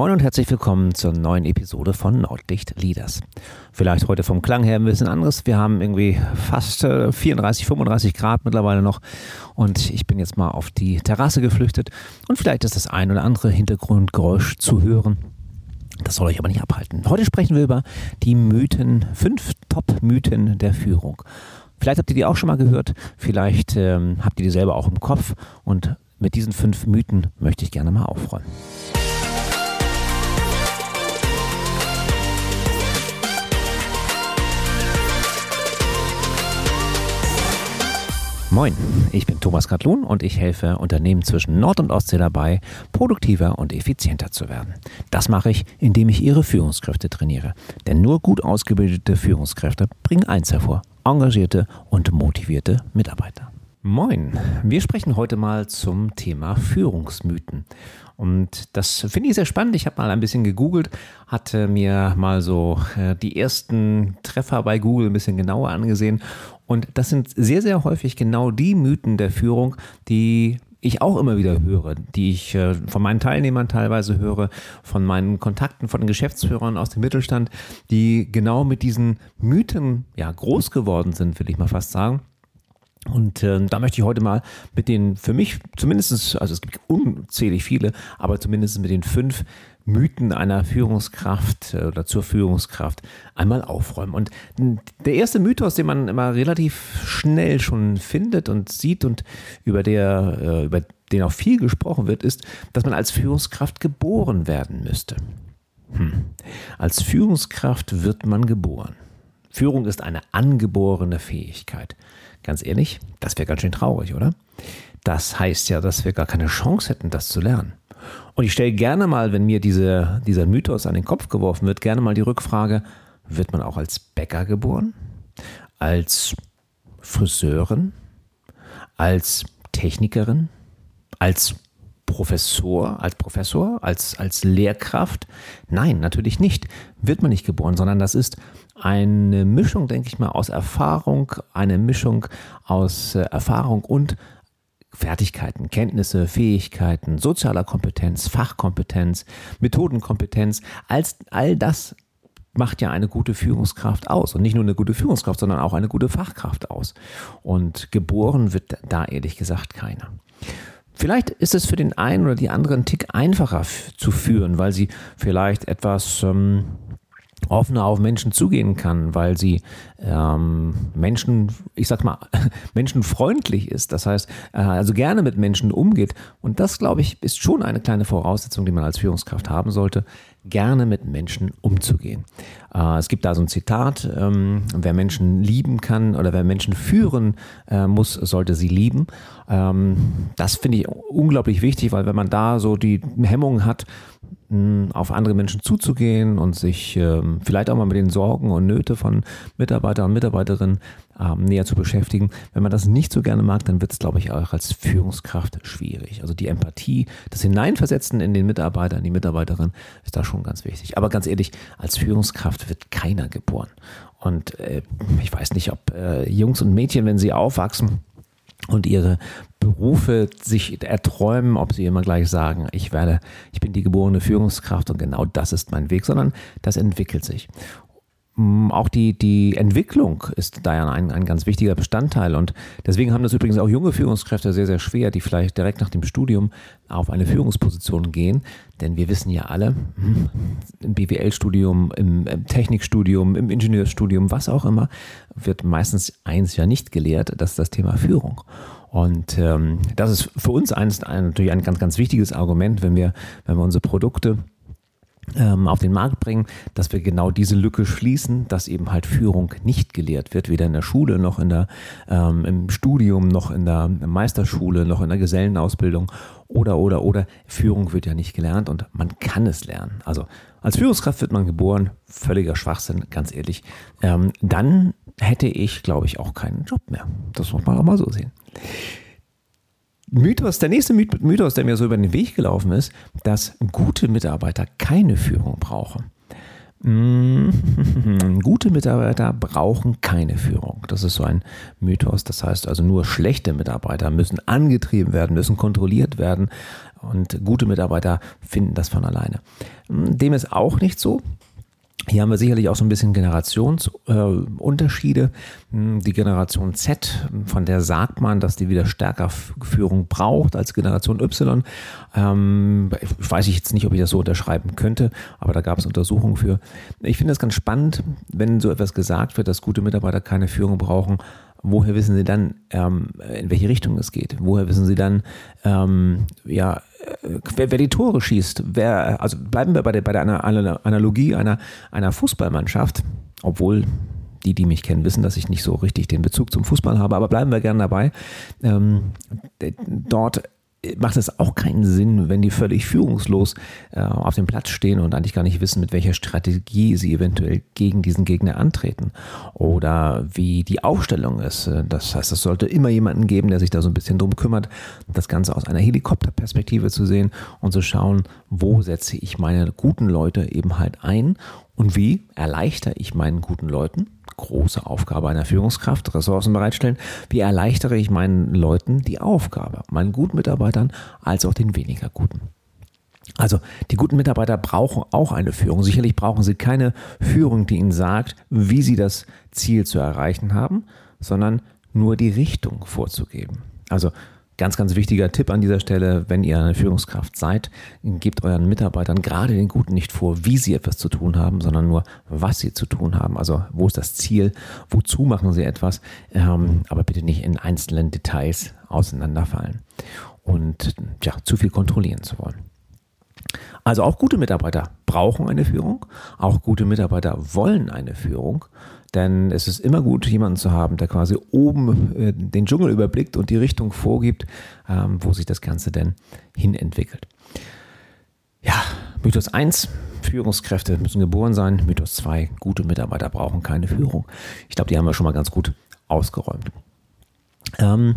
Moin und herzlich willkommen zur neuen Episode von Nordlicht Leaders. Vielleicht heute vom Klang her ein bisschen anderes. Wir haben irgendwie fast 34, äh, 35 Grad mittlerweile noch und ich bin jetzt mal auf die Terrasse geflüchtet und vielleicht ist das ein oder andere Hintergrundgeräusch zu hören. Das soll euch aber nicht abhalten. Heute sprechen wir über die Mythen, fünf Top-Mythen der Führung. Vielleicht habt ihr die auch schon mal gehört, vielleicht ähm, habt ihr die selber auch im Kopf und mit diesen fünf Mythen möchte ich gerne mal aufräumen. Moin, ich bin Thomas Katlun und ich helfe Unternehmen zwischen Nord- und Ostsee dabei, produktiver und effizienter zu werden. Das mache ich, indem ich ihre Führungskräfte trainiere. Denn nur gut ausgebildete Führungskräfte bringen eins hervor, engagierte und motivierte Mitarbeiter. Moin, wir sprechen heute mal zum Thema Führungsmythen. Und das finde ich sehr spannend. Ich habe mal ein bisschen gegoogelt, hatte mir mal so äh, die ersten Treffer bei Google ein bisschen genauer angesehen. Und das sind sehr, sehr häufig genau die Mythen der Führung, die ich auch immer wieder höre, die ich äh, von meinen Teilnehmern teilweise höre, von meinen Kontakten, von den Geschäftsführern aus dem Mittelstand, die genau mit diesen Mythen ja groß geworden sind, will ich mal fast sagen. Und äh, da möchte ich heute mal mit den, für mich zumindestens, also es gibt unzählig viele, aber zumindest mit den fünf Mythen einer Führungskraft äh, oder zur Führungskraft einmal aufräumen. Und der erste Mythos, den man immer relativ schnell schon findet und sieht und über, der, äh, über den auch viel gesprochen wird, ist, dass man als Führungskraft geboren werden müsste. Hm. Als Führungskraft wird man geboren. Führung ist eine angeborene Fähigkeit. Ganz ehrlich, das wäre ganz schön traurig, oder? Das heißt ja, dass wir gar keine Chance hätten, das zu lernen. Und ich stelle gerne mal, wenn mir diese, dieser Mythos an den Kopf geworfen wird, gerne mal die Rückfrage, wird man auch als Bäcker geboren? Als Friseurin? Als Technikerin? Als Professor, als Professor, als, als Lehrkraft? Nein, natürlich nicht. Wird man nicht geboren, sondern das ist eine Mischung, denke ich mal, aus Erfahrung, eine Mischung aus äh, Erfahrung und Fertigkeiten, Kenntnisse, Fähigkeiten, sozialer Kompetenz, Fachkompetenz, Methodenkompetenz, als all das macht ja eine gute Führungskraft aus. Und nicht nur eine gute Führungskraft, sondern auch eine gute Fachkraft aus. Und geboren wird da ehrlich gesagt keiner. Vielleicht ist es für den einen oder die anderen Tick einfacher zu führen, weil sie vielleicht etwas ähm, offener auf Menschen zugehen kann, weil sie ähm, Menschen, ich sag mal, menschenfreundlich ist. Das heißt, äh, also gerne mit Menschen umgeht. Und das, glaube ich, ist schon eine kleine Voraussetzung, die man als Führungskraft haben sollte, gerne mit Menschen umzugehen. Äh, es gibt da so ein Zitat, ähm, wer Menschen lieben kann oder wer Menschen führen äh, muss, sollte sie lieben. Ähm, das finde ich unglaublich wichtig, weil wenn man da so die Hemmungen hat, auf andere Menschen zuzugehen und sich ähm, vielleicht auch mal mit den Sorgen und Nöte von Mitarbeiter und Mitarbeiterinnen ähm, näher zu beschäftigen. Wenn man das nicht so gerne mag, dann wird es, glaube ich, auch als Führungskraft schwierig. Also die Empathie, das Hineinversetzen in den Mitarbeiter, in die Mitarbeiterin ist da schon ganz wichtig. Aber ganz ehrlich, als Führungskraft wird keiner geboren. Und äh, ich weiß nicht, ob äh, Jungs und Mädchen, wenn sie aufwachsen, und ihre Berufe sich erträumen, ob sie immer gleich sagen, ich werde, ich bin die geborene Führungskraft und genau das ist mein Weg, sondern das entwickelt sich. Mm, auch die, die Entwicklung ist da ja ein, ein ganz wichtiger Bestandteil. Und deswegen haben das übrigens auch junge Führungskräfte sehr, sehr schwer, die vielleicht direkt nach dem Studium auf eine Führungsposition gehen. Denn wir wissen ja alle, hm, im BWL-Studium, im Technikstudium, im Ingenieurstudium, was auch immer, wird meistens eins ja nicht gelehrt, das ist das Thema Führung. Und ähm, das ist für uns eins, ein, natürlich ein ganz, ganz wichtiges Argument, wenn wir, wenn wir unsere Produkte auf den Markt bringen, dass wir genau diese Lücke schließen, dass eben halt Führung nicht gelehrt wird, weder in der Schule noch in der, ähm, im Studium noch in der Meisterschule noch in der Gesellenausbildung oder oder oder Führung wird ja nicht gelernt und man kann es lernen. Also als Führungskraft wird man geboren, völliger Schwachsinn, ganz ehrlich. Ähm, dann hätte ich, glaube ich, auch keinen Job mehr. Das muss man auch mal so sehen. Mythos, der nächste Mythos, der mir so über den Weg gelaufen ist, dass gute Mitarbeiter keine Führung brauchen. Mm, gute Mitarbeiter brauchen keine Führung. Das ist so ein Mythos. Das heißt also, nur schlechte Mitarbeiter müssen angetrieben werden, müssen kontrolliert werden. Und gute Mitarbeiter finden das von alleine. Mm, dem ist auch nicht so. Hier haben wir sicherlich auch so ein bisschen Generationsunterschiede. Äh, die Generation Z, von der sagt man, dass die wieder stärker Führung braucht als Generation Y. Ähm, ich weiß jetzt nicht, ob ich das so unterschreiben könnte, aber da gab es Untersuchungen für. Ich finde das ganz spannend, wenn so etwas gesagt wird, dass gute Mitarbeiter keine Führung brauchen woher wissen Sie dann, ähm, in welche Richtung es geht? Woher wissen Sie dann, ähm, ja, äh, wer, wer, die Tore schießt? Wer, also bleiben wir bei der, bei der Analogie einer, einer Fußballmannschaft, obwohl die, die mich kennen, wissen, dass ich nicht so richtig den Bezug zum Fußball habe, aber bleiben wir gerne dabei. Ähm, dort macht es auch keinen Sinn, wenn die völlig führungslos äh, auf dem Platz stehen und eigentlich gar nicht wissen, mit welcher Strategie sie eventuell gegen diesen Gegner antreten oder wie die Aufstellung ist. Äh, das heißt, es sollte immer jemanden geben, der sich da so ein bisschen drum kümmert, das Ganze aus einer Helikopterperspektive zu sehen und zu schauen, wo setze ich meine guten Leute eben halt ein und wie erleichtere ich meinen guten Leuten große Aufgabe einer Führungskraft, Ressourcen bereitstellen. Wie erleichtere ich meinen Leuten die Aufgabe, meinen guten Mitarbeitern als auch den weniger guten? Also die guten Mitarbeiter brauchen auch eine Führung. Sicherlich brauchen sie keine Führung, die ihnen sagt, wie sie das Ziel zu erreichen haben, sondern nur die Richtung vorzugeben. Also Ganz, ganz wichtiger Tipp an dieser Stelle, wenn ihr eine Führungskraft seid, gebt euren Mitarbeitern, gerade den Guten, nicht vor, wie sie etwas zu tun haben, sondern nur, was sie zu tun haben. Also wo ist das Ziel, wozu machen sie etwas, ähm, aber bitte nicht in einzelnen Details auseinanderfallen und ja, zu viel kontrollieren zu wollen. Also auch gute Mitarbeiter brauchen eine Führung, auch gute Mitarbeiter wollen eine Führung denn es ist immer gut, jemanden zu haben, der quasi oben äh, den Dschungel überblickt und die Richtung vorgibt, ähm, wo sich das Ganze denn hin entwickelt. Ja, Mythos 1, Führungskräfte müssen geboren sein. Mythos 2, gute Mitarbeiter brauchen keine Führung. Ich glaube, die haben wir schon mal ganz gut ausgeräumt. Ähm,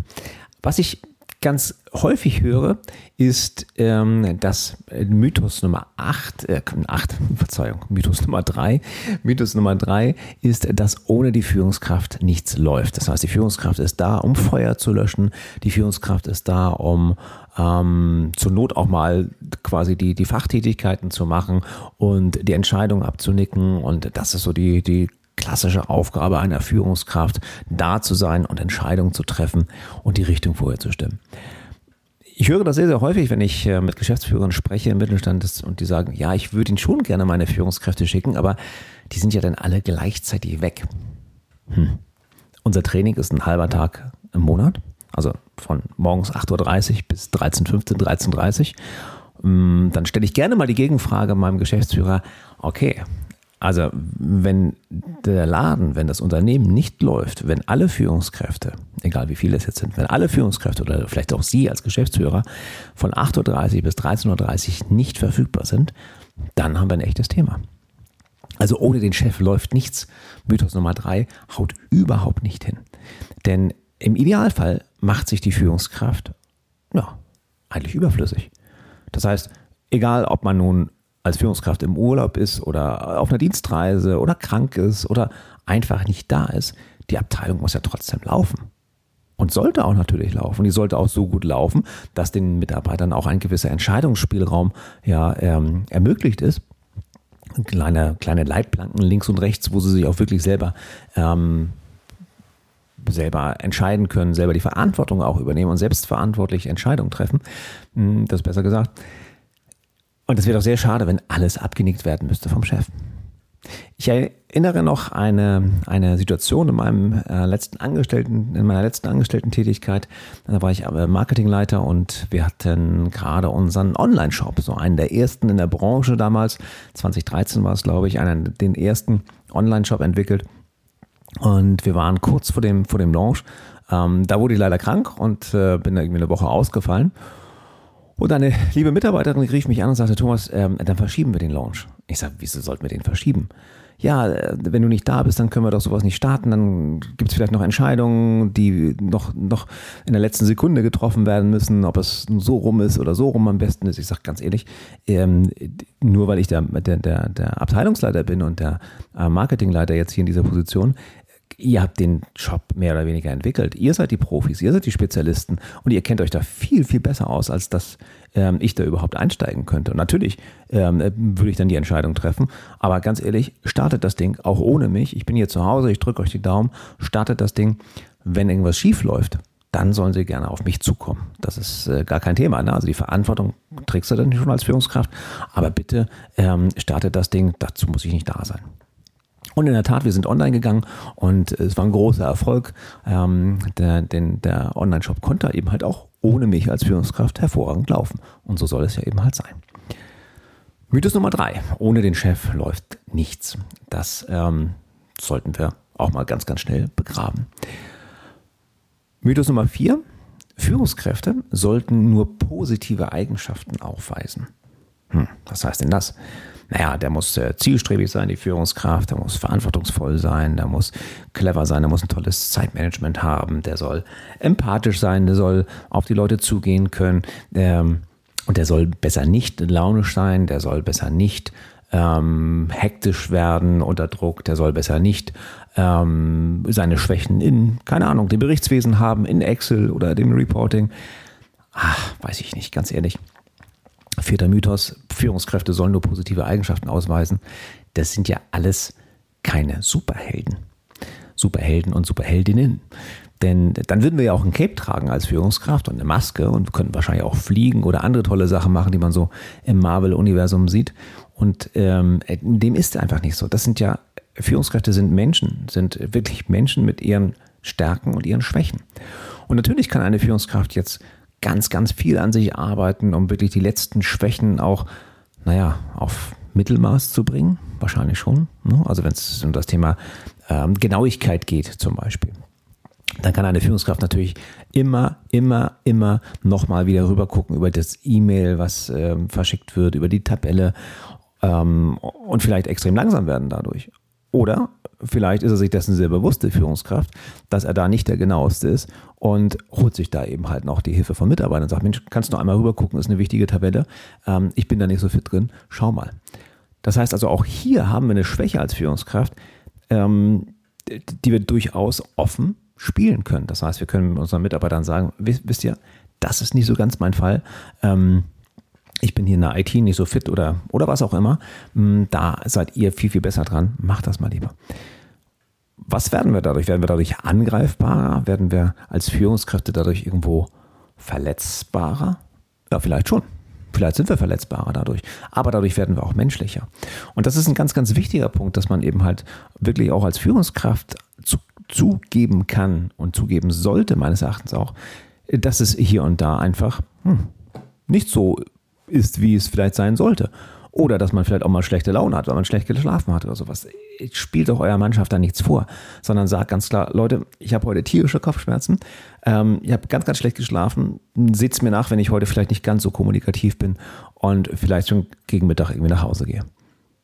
was ich ganz häufig höre, ist ähm, das Mythos Nummer 8, äh, 8, Verzeihung, Mythos Nummer 3. Mythos Nummer 3 ist, dass ohne die Führungskraft nichts läuft. Das heißt, die Führungskraft ist da, um Feuer zu löschen. Die Führungskraft ist da, um ähm, zur Not auch mal quasi die, die Fachtätigkeiten zu machen und die Entscheidung abzunicken. Und das ist so die, die klassische Aufgabe einer Führungskraft, da zu sein und Entscheidungen zu treffen und die Richtung vorher zu stimmen. Ich höre das sehr, sehr häufig, wenn ich äh, mit Geschäftsführern spreche im Mittelstand und die sagen, ja, ich würde ihnen schon gerne meine Führungskräfte schicken, aber die sind ja dann alle gleichzeitig weg. Hm. Unser Training ist ein halber Tag im Monat, also von morgens 8.30 Uhr bis 13.15 13.30 Uhr. Dann stelle ich gerne mal die Gegenfrage meinem Geschäftsführer, okay, also wenn der Laden, wenn das Unternehmen nicht läuft, wenn alle Führungskräfte, egal wie viele es jetzt sind, wenn alle Führungskräfte oder vielleicht auch Sie als Geschäftsführer von 8.30 Uhr bis 13.30 Uhr nicht verfügbar sind, dann haben wir ein echtes Thema. Also ohne den Chef läuft nichts. Mythos Nummer drei haut überhaupt nicht hin. Denn im Idealfall macht sich die Führungskraft ja, eigentlich überflüssig. Das heißt, egal ob man nun als Führungskraft im Urlaub ist oder auf einer Dienstreise oder krank ist oder einfach nicht da ist, die Abteilung muss ja trotzdem laufen. Und sollte auch natürlich laufen. Die sollte auch so gut laufen, dass den Mitarbeitern auch ein gewisser Entscheidungsspielraum ja, ähm, ermöglicht ist. Kleine, kleine Leitplanken links und rechts, wo sie sich auch wirklich selber ähm, selber entscheiden können, selber die Verantwortung auch übernehmen und selbstverantwortlich Entscheidungen treffen. Hm, das ist besser gesagt. Und es wäre doch sehr schade, wenn alles abgenickt werden müsste vom Chef. Ich erinnere noch eine, eine Situation in meinem äh, letzten Angestellten, in meiner letzten Angestellten-Tätigkeit. Da war ich Marketingleiter und wir hatten gerade unseren Online-Shop, so einen der ersten in der Branche damals. 2013 war es, glaube ich, einen den ersten Online-Shop entwickelt. Und wir waren kurz vor dem, vor dem Launch. Ähm, da wurde ich leider krank und äh, bin irgendwie eine Woche ausgefallen. Und eine liebe Mitarbeiterin rief mich an und sagte, Thomas, ähm, dann verschieben wir den Launch. Ich sage, wieso sollten wir den verschieben? ja, äh, wenn du nicht da bist, dann können wir doch sowas nicht starten, dann gibt es vielleicht noch Entscheidungen, die noch, noch in der letzten Sekunde getroffen werden müssen, ob es so rum ist oder so rum am besten ist. Ich sage ganz ehrlich, ähm, nur weil ich der, der, der, der Abteilungsleiter bin und der äh, Marketingleiter jetzt hier in dieser Position, ihr habt den Job mehr oder weniger entwickelt. Ihr seid die Profis, ihr seid die Spezialisten und ihr kennt euch da viel, viel besser aus, als dass ähm, ich da überhaupt einsteigen könnte. Und natürlich ähm, würde ich dann die Entscheidung treffen. Aber ganz ehrlich, startet das Ding auch ohne mich. Ich bin hier zu Hause, ich drücke euch die Daumen, startet das Ding. Wenn irgendwas schief läuft, dann sollen sie gerne auf mich zukommen. Das ist äh, gar kein Thema. Ne? Also die Verantwortung trägst du dann schon als Führungskraft. Aber bitte ähm, startet das Ding, dazu muss ich nicht da sein. Und in der Tat, wir sind online gegangen und es war ein großer Erfolg. Ähm, der, der Online-Shop konnte eben halt auch ohne mich als Führungskraft hervorragend laufen. Und so soll es ja eben halt sein. Mythos Nummer drei. Ohne den Chef läuft nichts. Das ähm, sollten wir auch mal ganz, ganz schnell begraben. Mythos Nummer vier. Führungskräfte sollten nur positive Eigenschaften aufweisen. Hm, was heißt denn das? Naja, der muss äh, zielstrebig sein, die Führungskraft, der muss verantwortungsvoll sein, der muss clever sein, der muss ein tolles Zeitmanagement haben, der soll empathisch sein, der soll auf die Leute zugehen können ähm, und der soll besser nicht launisch sein, der soll besser nicht ähm, hektisch werden unter Druck, der soll besser nicht ähm, seine Schwächen in, keine Ahnung, dem Berichtswesen haben, in Excel oder dem Reporting. Ach, weiß ich nicht, ganz ehrlich. Vierter Mythos, Führungskräfte sollen nur positive Eigenschaften ausweisen. Das sind ja alles keine Superhelden. Superhelden und Superheldinnen. Denn dann würden wir ja auch ein Cape tragen als Führungskraft und eine Maske und könnten wahrscheinlich auch fliegen oder andere tolle Sachen machen, die man so im Marvel-Universum sieht. Und ähm, dem ist einfach nicht so. Das sind ja, Führungskräfte sind Menschen, sind wirklich Menschen mit ihren Stärken und ihren Schwächen. Und natürlich kann eine Führungskraft jetzt ganz, ganz viel an sich arbeiten, um wirklich die letzten Schwächen auch, naja, auf Mittelmaß zu bringen. Wahrscheinlich schon. Ne? Also wenn es um das Thema ähm, Genauigkeit geht zum Beispiel. Dann kann eine Führungskraft natürlich immer, immer, immer nochmal wieder rüber gucken über das E-Mail, was ähm, verschickt wird, über die Tabelle ähm, und vielleicht extrem langsam werden dadurch. Oder vielleicht ist er sich dessen sehr bewusst, die Führungskraft, dass er da nicht der genaueste ist und holt sich da eben halt noch die Hilfe von Mitarbeitern und sagt, Mensch, kannst du noch einmal rüber gucken, ist eine wichtige Tabelle. Ähm, ich bin da nicht so fit drin, schau mal. Das heißt also, auch hier haben wir eine Schwäche als Führungskraft, ähm, die wir durchaus offen spielen können. Das heißt, wir können unseren Mitarbeitern sagen, wisst ihr, das ist nicht so ganz mein Fall. Ähm, ich bin hier in der IT nicht so fit oder, oder was auch immer. Hm, da seid ihr viel, viel besser dran. Macht das mal lieber. Was werden wir dadurch? Werden wir dadurch angreifbarer? Werden wir als Führungskräfte dadurch irgendwo verletzbarer? Ja, vielleicht schon. Vielleicht sind wir verletzbarer dadurch, aber dadurch werden wir auch menschlicher. Und das ist ein ganz, ganz wichtiger Punkt, dass man eben halt wirklich auch als Führungskraft zu, zugeben kann und zugeben sollte, meines Erachtens auch, dass es hier und da einfach hm, nicht so ist, wie es vielleicht sein sollte. Oder dass man vielleicht auch mal schlechte Laune hat, weil man schlecht geschlafen hat oder sowas. Spielt doch eurer Mannschaft da nichts vor, sondern sagt ganz klar, Leute, ich habe heute tierische Kopfschmerzen, ähm, ich habe ganz, ganz schlecht geschlafen, seht es mir nach, wenn ich heute vielleicht nicht ganz so kommunikativ bin und vielleicht schon gegen Mittag irgendwie nach Hause gehe.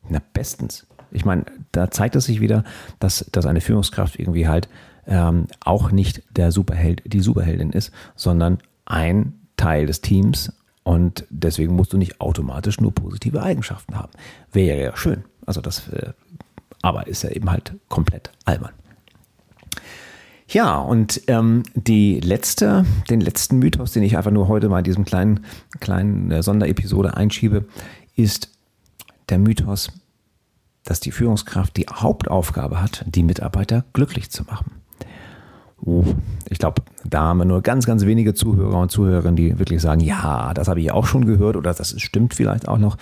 Na, bestens. Ich meine, da zeigt es sich wieder, dass, dass eine Führungskraft irgendwie halt ähm, auch nicht der Superheld, die Superheldin ist, sondern ein Teil des Teams, und deswegen musst du nicht automatisch nur positive Eigenschaften haben. Wäre ja schön. Also das, äh, aber ist ja eben halt komplett albern. Ja, und ähm, die letzte, den letzten Mythos, den ich einfach nur heute mal in diesem kleinen, kleinen äh, Sonderepisode einschiebe, ist der Mythos, dass die Führungskraft die Hauptaufgabe hat, die Mitarbeiter glücklich zu machen. Uh, ich glaube, da haben wir nur ganz, ganz wenige Zuhörer und Zuhörerinnen, die wirklich sagen, ja, das habe ich auch schon gehört oder das stimmt vielleicht auch noch.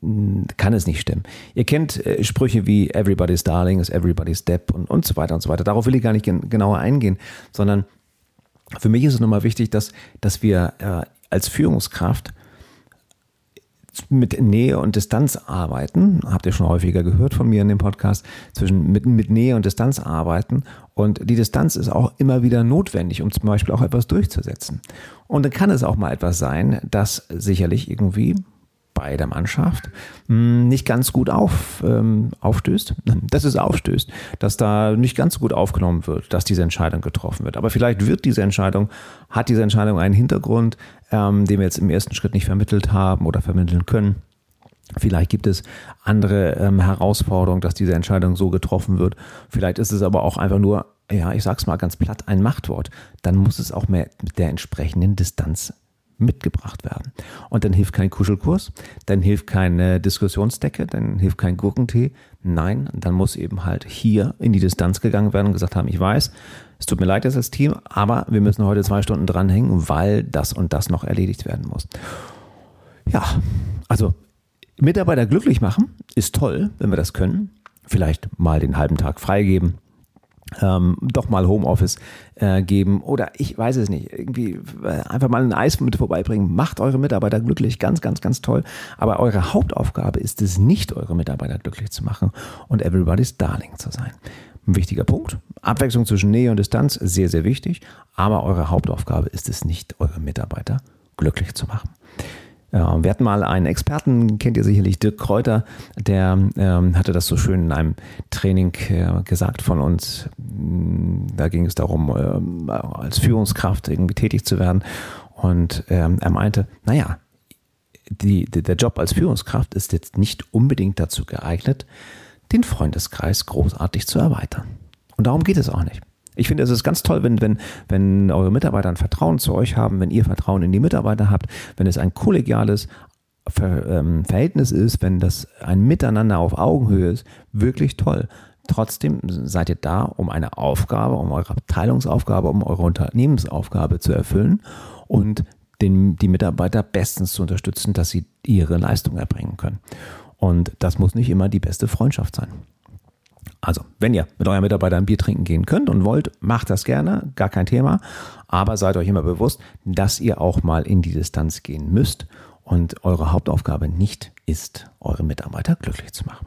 Hm, kann es nicht stimmen. Ihr kennt äh, Sprüche wie Everybody's Darling is Everybody's Depp und, und so weiter und so weiter. Darauf will ich gar nicht genauer eingehen, sondern für mich ist es nochmal wichtig, dass, dass wir äh, als Führungskraft mit Nähe und Distanz arbeiten, habt ihr schon häufiger gehört von mir in dem Podcast, zwischen mit, mit Nähe und Distanz arbeiten. Und die Distanz ist auch immer wieder notwendig, um zum Beispiel auch etwas durchzusetzen. Und dann kann es auch mal etwas sein, das sicherlich irgendwie bei der Mannschaft hm, nicht ganz gut auf, ähm, aufstößt, dass es aufstößt, dass da nicht ganz so gut aufgenommen wird, dass diese Entscheidung getroffen wird. Aber vielleicht wird diese Entscheidung, hat diese Entscheidung einen Hintergrund, ähm, den wir jetzt im ersten Schritt nicht vermittelt haben oder vermitteln können. Vielleicht gibt es andere ähm, Herausforderungen, dass diese Entscheidung so getroffen wird. Vielleicht ist es aber auch einfach nur, ja, ich sag's mal ganz platt, ein Machtwort. Dann muss es auch mehr mit der entsprechenden Distanz mitgebracht werden. Und dann hilft kein Kuschelkurs, dann hilft keine Diskussionsdecke, dann hilft kein Gurkentee. Nein, dann muss eben halt hier in die Distanz gegangen werden und gesagt haben, ich weiß, es tut mir leid jetzt als Team, aber wir müssen heute zwei Stunden dranhängen, weil das und das noch erledigt werden muss. Ja, also Mitarbeiter glücklich machen ist toll, wenn wir das können. Vielleicht mal den halben Tag freigeben, ähm, doch mal Homeoffice äh, geben oder ich weiß es nicht, irgendwie äh, einfach mal ein Eis mit vorbeibringen. Macht eure Mitarbeiter glücklich, ganz, ganz, ganz toll. Aber eure Hauptaufgabe ist es nicht, eure Mitarbeiter glücklich zu machen und everybody's Darling zu sein. Ein wichtiger Punkt. Abwechslung zwischen Nähe und Distanz, sehr, sehr wichtig. Aber eure Hauptaufgabe ist es nicht, eure Mitarbeiter glücklich zu machen. Wir hatten mal einen Experten, kennt ihr sicherlich, Dirk Kräuter, der ähm, hatte das so schön in einem Training äh, gesagt von uns. Mm, da ging es darum, äh, als Führungskraft irgendwie tätig zu werden. Und ähm, er meinte, naja, die, die, der Job als Führungskraft ist jetzt nicht unbedingt dazu geeignet, den Freundeskreis großartig zu erweitern. Und darum geht es auch nicht. Ich finde, es ist ganz toll, wenn, wenn, wenn eure Mitarbeiter ein Vertrauen zu euch haben, wenn ihr Vertrauen in die Mitarbeiter habt, wenn es ein kollegiales Ver, ähm, Verhältnis ist, wenn das ein Miteinander auf Augenhöhe ist, wirklich toll. Trotzdem seid ihr da, um eine Aufgabe, um eure Abteilungsaufgabe, um eure Unternehmensaufgabe zu erfüllen und den, die Mitarbeiter bestens zu unterstützen, dass sie ihre Leistung erbringen können. Und das muss nicht immer die beste Freundschaft sein. Also, wenn ihr mit euren Mitarbeitern Bier trinken gehen könnt und wollt, macht das gerne, gar kein Thema. Aber seid euch immer bewusst, dass ihr auch mal in die Distanz gehen müsst und eure Hauptaufgabe nicht ist, eure Mitarbeiter glücklich zu machen.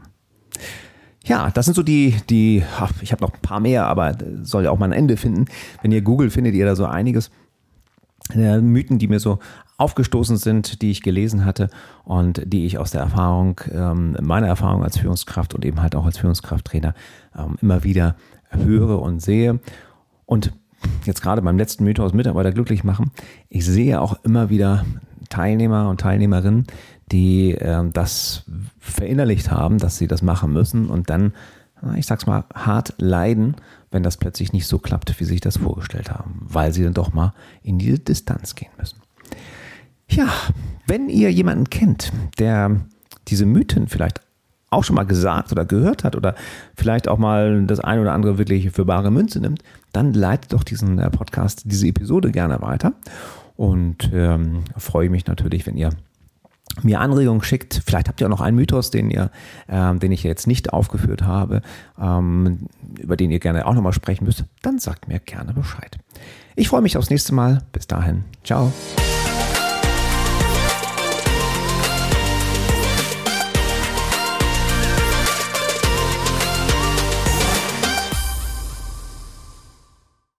Ja, das sind so die, die, ach, ich habe noch ein paar mehr, aber soll ja auch mal ein Ende finden. Wenn ihr Google findet ihr da so einiges. Mythen, die mir so aufgestoßen sind, die ich gelesen hatte und die ich aus der Erfahrung, ähm, meiner Erfahrung als Führungskraft und eben halt auch als Führungskrafttrainer ähm, immer wieder höre und sehe. Und jetzt gerade beim letzten Mythos Mitarbeiter glücklich machen, ich sehe auch immer wieder Teilnehmer und Teilnehmerinnen, die äh, das verinnerlicht haben, dass sie das machen müssen und dann, ich sag's mal, hart leiden, wenn das plötzlich nicht so klappt, wie sie sich das vorgestellt haben, weil sie dann doch mal in diese Distanz gehen müssen. Ja, wenn ihr jemanden kennt, der diese Mythen vielleicht auch schon mal gesagt oder gehört hat oder vielleicht auch mal das eine oder andere wirklich für bare Münze nimmt, dann leitet doch diesen äh, Podcast, diese Episode gerne weiter. Und ähm, freue mich natürlich, wenn ihr mir Anregungen schickt. Vielleicht habt ihr auch noch einen Mythos, den ihr, ähm, den ich jetzt nicht aufgeführt habe, ähm, über den ihr gerne auch nochmal sprechen müsst. Dann sagt mir gerne Bescheid. Ich freue mich aufs nächste Mal. Bis dahin. Ciao.